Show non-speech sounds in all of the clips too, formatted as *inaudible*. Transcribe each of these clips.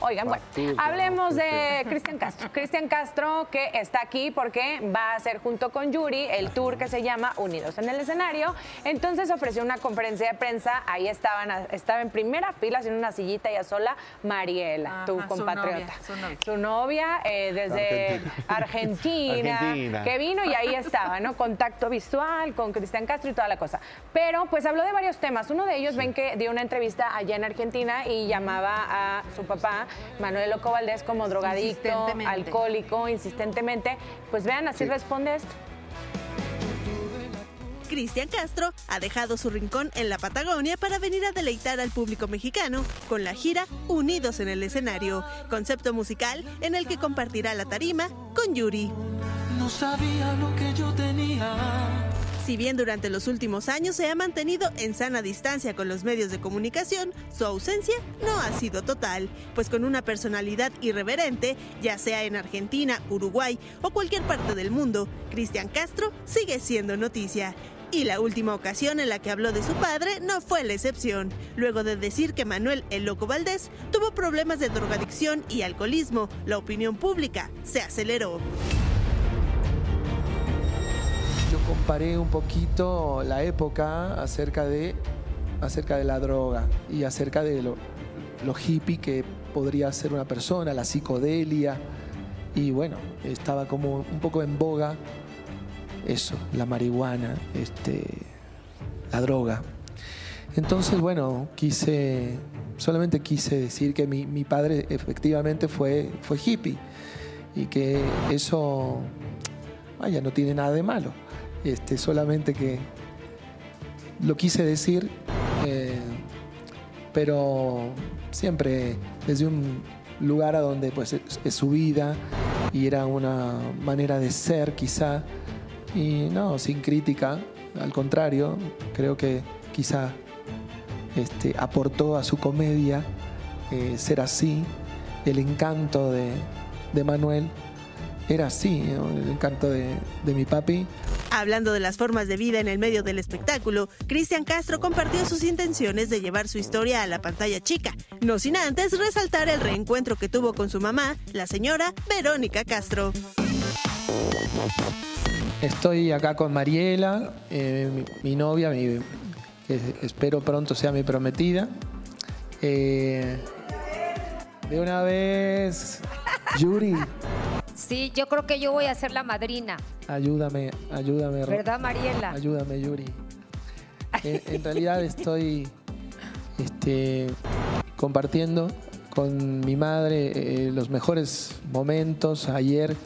Oigan, bueno, hablemos de Cristian Castro. Cristian Castro que está aquí porque va a hacer junto con Yuri el tour que se llama Unidos en el escenario. Entonces ofreció una conferencia de prensa. Ahí estaban, estaba en primera fila haciendo una sillita ya sola Mariela, tu compatriota. Su novia, eh, desde Argentina, que vino y ahí estaba, ¿no? Contacto visual con Cristian Castro y toda la cosa. Pero pues habló de varios temas. Uno de ellos, ven que dio una entrevista allá en Argentina y llamaba a su papá Manuel Loco Valdés, como drogadicto, alcohólico, insistentemente. Pues vean, así responde esto. Cristian Castro ha dejado su rincón en la Patagonia para venir a deleitar al público mexicano con la gira Unidos en el escenario, concepto musical en el que compartirá la tarima con Yuri. No sabía lo que yo tenía si bien durante los últimos años se ha mantenido en sana distancia con los medios de comunicación, su ausencia no ha sido total, pues con una personalidad irreverente, ya sea en Argentina, Uruguay o cualquier parte del mundo, Cristian Castro sigue siendo noticia. Y la última ocasión en la que habló de su padre no fue la excepción, luego de decir que Manuel el Loco Valdés tuvo problemas de drogadicción y alcoholismo, la opinión pública se aceleró comparé un poquito la época acerca de, acerca de la droga y acerca de lo, hippie que podría ser una persona, la psicodelia. Y bueno, estaba como un poco en boga eso, la marihuana, este, la droga. Entonces, bueno, quise, solamente quise decir que mi, mi padre efectivamente fue, fue hippie y que eso, vaya, no tiene nada de malo. Este, solamente que lo quise decir, eh, pero siempre desde un lugar a donde pues es, su vida y era una manera de ser quizá, y no, sin crítica, al contrario, creo que quizá este, aportó a su comedia eh, ser así, el encanto de, de Manuel era así, el encanto de, mi papi. Hablando de las formas de vida en el medio del espectáculo, Cristian Castro compartió sus intenciones de llevar su historia a la pantalla chica, no sin antes resaltar el reencuentro que tuvo con su mamá, la señora Verónica Castro. Estoy acá con Mariela, eh, mi, novia, que espero pronto sea mi prometida. Eh, de una vez, Yuri, Sí, yo creo que yo voy a ser la madrina. Ayúdame, ayúdame. ¿Verdad, Mariela? Ayúdame, Yuri. *laughs* En, realidad estoy este, compartiendo con mi madre eh, los mejores momentos. Ayer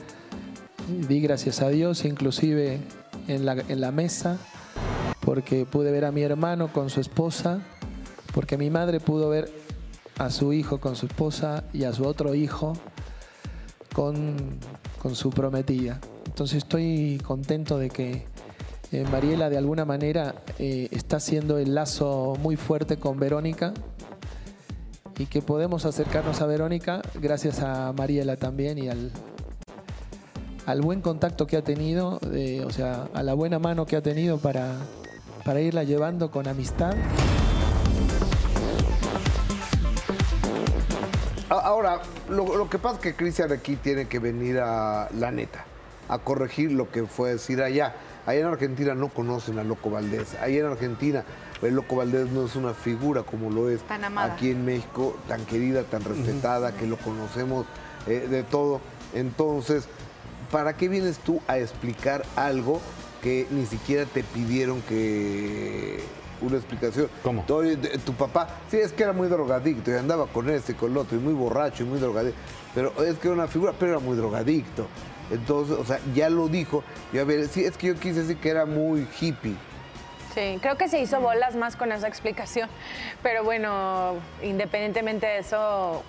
di gracias a Dios, inclusive en la, en la mesa, porque pude ver a mi hermano con su esposa, porque mi madre pudo ver a su hijo con su esposa y a su otro hijo con, su prometida. Entonces estoy contento de que eh, Mariela de alguna manera eh, está haciendo el lazo muy fuerte con Verónica y que podemos acercarnos a Verónica gracias a Mariela también y al, al buen contacto que ha tenido, o sea, a la buena mano que ha tenido para, para irla llevando con amistad. Ahora, lo, que pasa es que Cristian aquí tiene que venir a la neta, a corregir lo que fue decir allá. Allá en Argentina no conocen a Loco Valdés. Allá en Argentina el Loco Valdés no es una figura como lo es aquí en México, tan querida, tan respetada, que lo conocemos eh, de todo. Entonces, ¿para qué vienes tú a explicar algo que ni siquiera te pidieron que una explicación. ¿Cómo? Tu, papá, sí, es que era muy drogadicto y andaba con este y con el otro y muy borracho y muy drogadicto. Pero es que era una figura, pero era muy drogadicto. Entonces, o sea, ya lo dijo. Y a ver, sí, es que yo quise decir que era muy hippie. Sí, creo que se hizo bolas más con esa explicación. Pero bueno, independientemente de eso,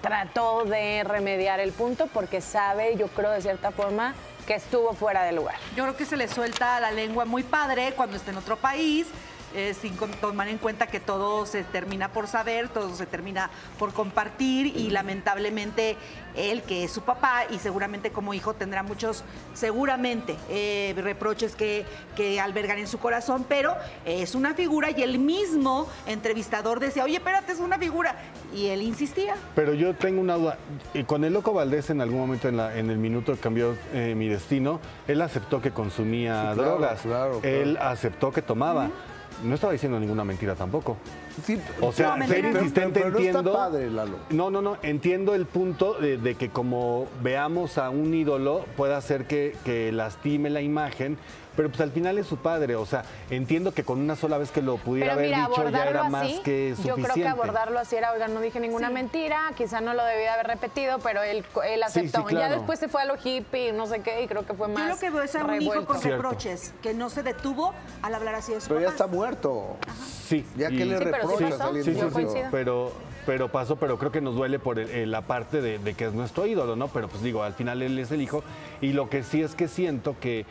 trató de remediar el punto porque sabe, yo creo de cierta forma, que estuvo fuera de lugar. Yo creo que se le suelta la lengua muy padre cuando está en otro país eh, sin tomar en cuenta que todo se termina por saber, todo se termina por compartir y lamentablemente él, que es su papá y seguramente como hijo tendrá muchos, seguramente, eh, reproches que, que albergan en su corazón, pero es una figura y el mismo entrevistador decía, oye, espérate, es una figura. Y él insistía. Pero yo tengo una duda. Y Con el Loco Valdés en algún momento en, la- en el minuto que cambió eh, mi destino, él aceptó que consumía Sí, claro, drogas. claro, claro. Él aceptó que tomaba. No estaba diciendo ninguna mentira tampoco. Sí, O sea, No, ser insistente pero, pero no está entiendo. padre, Lalo. No, no, no. Entiendo el punto de, de que como veamos a un ídolo pueda hacer que, que lastime la imagen, pero pues al final es su padre. O sea, entiendo que con una sola vez que lo pudiera Pero haber mira, dicho ya era así, más que yo suficiente. creo que abordarlo así era, oigan, no dije ninguna mentira, quizá no lo debía haber repetido, pero él, él Sí, sí, aceptó. Ya después se fue a lo hippie, no sé qué, y creo que fue más Yo lo que veo es a un hijo con Cierto. reproches, que no se detuvo al hablar así de su Pero ya está muerto. Sí. Ya que le Sí, pero sí Sí, sí, de sí, pero, pero pasó, pero creo que nos duele por el- el- la parte de, de que es nuestro ídolo, ¿no? Pero pues digo, al final él es el hijo. Y lo que sí es que siento que,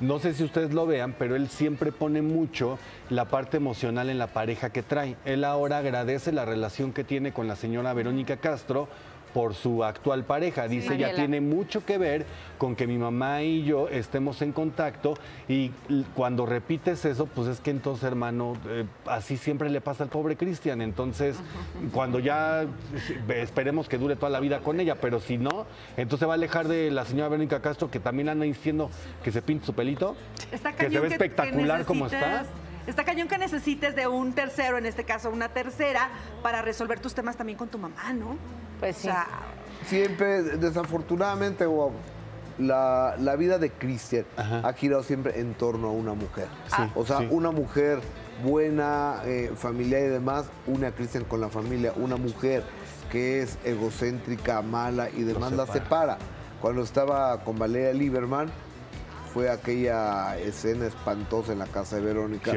no sé si ustedes lo vean, pero él siempre pone mucho la parte emocional en la pareja que trae. Él ahora agradece la relación que tiene con la señora Verónica Castro por su actual pareja. Dice, ya tiene mucho que ver con que mi mamá y yo estemos en contacto y cuando repites eso, pues es que entonces, hermano, eh, así siempre le pasa al pobre Cristian. Entonces, cuando ya esperemos que dure toda la vida con ella, pero si no, entonces se va a alejar de la señora Verónica Castro, que también anda diciendo que se pinte su pelito, Está que se ve espectacular como está. Está cañón que necesites de un tercero, en este caso una tercera, para resolver tus temas también con tu mamá, ¿no? Pues O sí. sea, Siempre, desafortunadamente, wow, la, la vida de Cristian ha girado siempre en torno a una mujer. Sí, o sea, sí. una mujer buena, eh, familiar y demás, une a Cristian con la familia. Una mujer que es egocéntrica, mala y demás la separa. separa. Cuando estaba con Valeria Lieberman, fue aquella escena espantosa en la casa de Verónica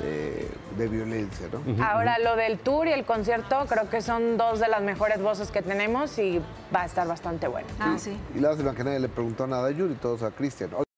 eh, de violencia, ¿no? Ahora, lo del tour y el concierto, creo que son dos de las mejores voces que tenemos y va a estar bastante bueno. ah, sí. Y lástima que nadie le preguntó nada a Yuri, todos a Cristian.